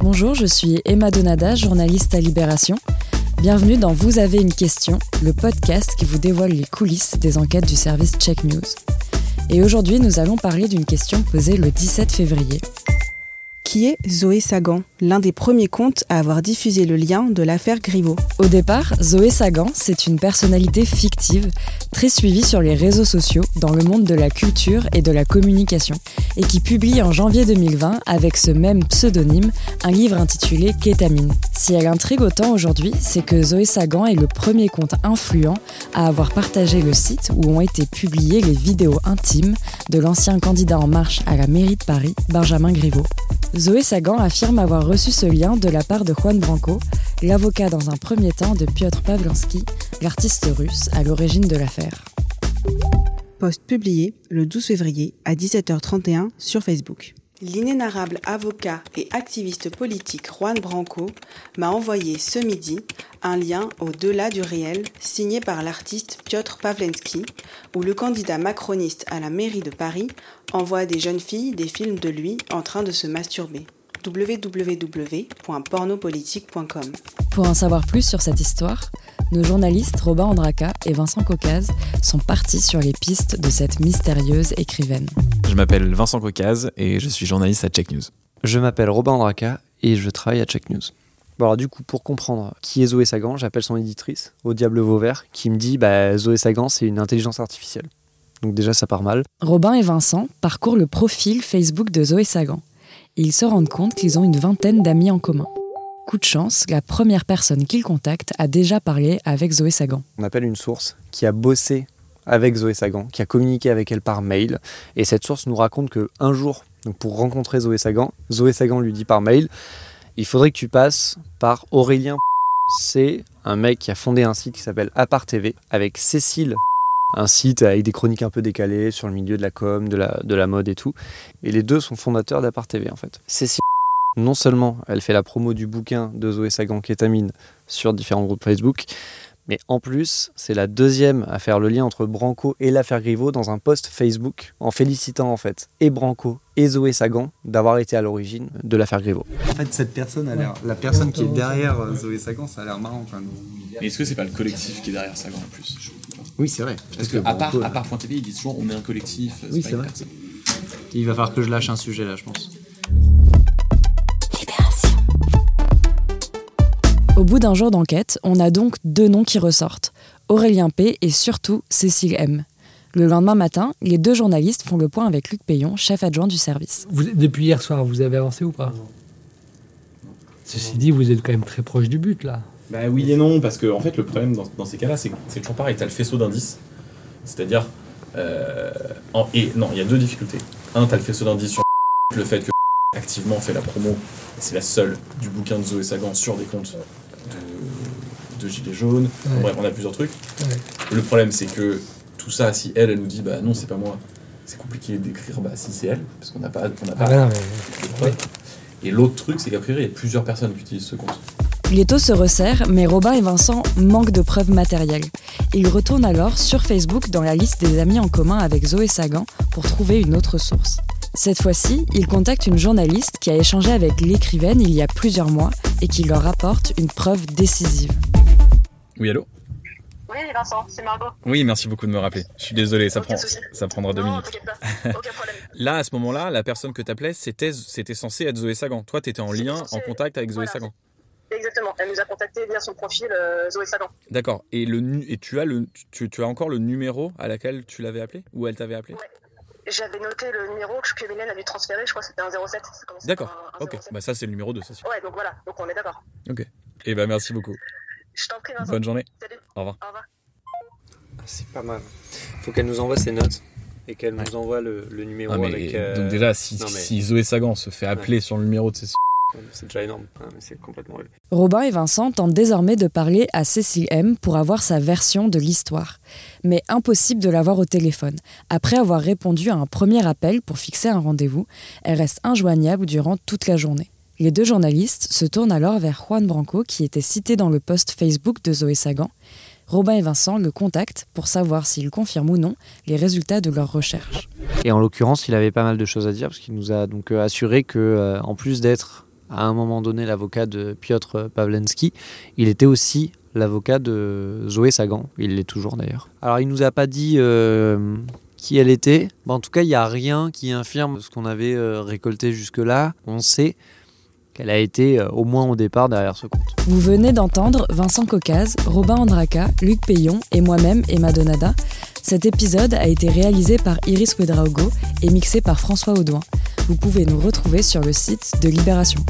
Bonjour, je suis Emma Donada, journaliste à Libération. Bienvenue dans Vous avez une question, le podcast qui vous dévoile les coulisses des enquêtes du service Check News. Et aujourd'hui, nous allons parler d'une question posée le 17 février qui est Zoé Sagan, l'un des premiers comptes à avoir diffusé le lien de l'affaire Griveaux. Au départ, Zoé Sagan, c'est une personnalité fictive, très suivie sur les réseaux sociaux dans le monde de la culture et de la communication, et qui publie en janvier 2020 avec ce même pseudonyme un livre intitulé Kétamine. Si elle intrigue autant aujourd'hui, c'est que Zoé Sagan est le premier compte influent à avoir partagé le site où ont été publiées les vidéos intimes de l'ancien candidat en marche à la mairie de Paris, Benjamin Griveaux. Zoé Sagan affirme avoir reçu ce lien de la part de Juan Branco, l'avocat dans un premier temps de Piotr Pavlansky, l'artiste russe à l'origine de l'affaire. Post publié le 12 février à 17h31 sur Facebook. L'inénarrable avocat et activiste politique Juan Branco m'a envoyé ce midi un lien au-delà du réel signé par l'artiste Piotr Pavlensky, où le candidat macroniste à la mairie de Paris envoie des jeunes filles des films de lui en train de se masturber www.pornopolitique.com. Pour en savoir plus sur cette histoire, nos journalistes Robin Andraka et Vincent Caucase sont partis sur les pistes de cette mystérieuse écrivaine. Je m'appelle Vincent Caucase et je suis journaliste à Check News. Je m'appelle Robin Andraka et je travaille à Check News. Bon alors du coup, pour comprendre qui est Zoé Sagan, j'appelle son éditrice, au Diable Vauvert, qui me dit bah, Zoé Sagan, c'est une intelligence artificielle. Donc déjà, ça part mal. Robin et Vincent parcourent le profil Facebook de Zoé Sagan. Ils se rendent compte qu'ils ont une vingtaine d'amis en commun. Coup de chance, la première personne qu'ils contactent a déjà parlé avec Zoé Sagan. On appelle une source qui a bossé avec Zoé Sagan, qui a communiqué avec elle par mail. Et cette source nous raconte que un jour, donc pour rencontrer Zoé Sagan, Zoé Sagan lui dit par mail il faudrait que tu passes par Aurélien. C'est un mec qui a fondé un site qui s'appelle Apart TV avec Cécile un site avec des chroniques un peu décalées sur le milieu de la com, de la, de la mode et tout. Et les deux sont fondateurs d'Apart TV en fait. Cécile, non seulement elle fait la promo du bouquin de Zoé Sagan Kétamine sur différents groupes Facebook, mais en plus, c'est la deuxième à faire le lien entre Branco et l'affaire Griveaux dans un post Facebook en félicitant en fait et Branco et Zoé Sagan d'avoir été à l'origine de l'affaire Griveaux. En fait, cette personne a l'air, la personne qui est derrière euh, Zoé Sagan, ça a l'air marrant quand même. Mais est-ce que c'est pas le collectif qui est derrière Sagan en plus? Oui, c'est vrai. Parce que, à part, à part Point TV, ils disent toujours on est un collectif. Oui, c'est vrai. Il va falloir que je lâche un sujet là, je pense. Au bout d'un jour d'enquête, on a donc deux noms qui ressortent, Aurélien P et surtout Cécile M. Le lendemain matin, les deux journalistes font le point avec Luc Payon, chef adjoint du service. Vous, depuis hier soir, vous avez avancé ou pas? Ceci dit, vous êtes quand même très proche du but là. Bah oui et non, parce que en fait le problème dans, dans ces cas-là, c'est toujours pareil, t'as le faisceau d'indices. C'est-à-dire, euh, en- et non, il y a deux difficultés. Un, t'as le faisceau d'indices sur le fait que activement fait la promo, c'est la seule du bouquin de Zoé Sagan sur des comptes de, Gilets jaunes. Ouais. Bref, on a plusieurs trucs. Ouais. Le problème, c'est que tout ça, si elle, elle nous dit, bah non, c'est pas moi, c'est compliqué d'écrire, bah si c'est elle, parce qu'on n'a pas, on n'a Ah pas bah non, mais- de preuves. Et l'autre truc, c'est qu'à priori, il y a plusieurs personnes qui utilisent ce compte. Les taux se resserrent, mais Robin et Vincent manquent de preuves matérielles. Ils retournent alors sur Facebook dans la liste des amis en commun avec Zoé Sagan pour trouver une autre source. Cette fois-ci, ils contactent une journaliste qui a échangé avec l'écrivaine il y a plusieurs mois et qui leur apporte une preuve décisive. Oui, allô Oui, Vincent, c'est Margot. Oui, merci beaucoup de me rappeler. Je suis désolé, ça, prend, prendra deux non, minutes. t'inquiète pas, aucun problème. Là, à ce moment-là, la personne que t'appelais, c'était, c'était censé être Zoé Sagan. Toi, t'étais en lien, censé- en contact avec Zoé voilà. Sagan. Exactement, elle nous a contacté via son profil euh, Zoé Sagan. D'accord. Et, le, nu- et tu, as le, tu, tu as encore le numéro à laquelle tu l'avais appelé Ou elle t'avait appelé? J'avais noté le numéro que Mylène a dû transférer, je crois que c'était un 07. ça commençait D'accord. Ok. 07. Bah, ça, c'est le numéro 2, ça. Ouais, donc voilà, donc on est d'accord. Ok. Et bah, merci beaucoup. Je t'en prie, Vincent. Bonne journée. Salut. Au revoir. Au revoir. C'est pas mal. Faut qu'elle nous envoie ses notes et qu'elle nous envoie le, le numéro Ah, mais, avec. euh, Donc, déjà, si, non, mais- si Zoé Sagan se fait appeler sur le numéro de ses. C'est déjà énorme. Ah, mais c'est complètement. Robin et Vincent tentent désormais de parler à Cécile M pour avoir sa version de l'histoire. Mais impossible de l'avoir au téléphone. Après avoir répondu à un premier appel pour fixer un rendez-vous, elle reste injoignable durant toute la journée. Les deux journalistes se tournent alors vers Juan Branco qui était cité dans le post Facebook de Zoé Sagan. Robin et Vincent le contactent pour savoir s'il confirme ou non les résultats de leurs recherches. Et en l'occurrence, il avait pas mal de choses à dire parce qu'il nous a donc euh, assuré que, euh, en plus d'être à un moment donné l'avocat de Piotr Pawlenski, il était aussi l'avocat de Zoé Sagan. Il l'est toujours d'ailleurs. Alors il nous a pas dit euh, qui elle était. En tout cas, il n'y a rien qui infirme ce qu'on avait récolté jusque-là. On sait qu'elle a été euh, au moins au départ derrière ce compte. Vous venez d'entendre Vincent Caucase, Robin Andraca, Luc Payon et moi-même, Emma Donada. Cet épisode a été réalisé par Iris Wedraogo et mixé par François Audouin. Vous pouvez nous retrouver sur le site de Libération.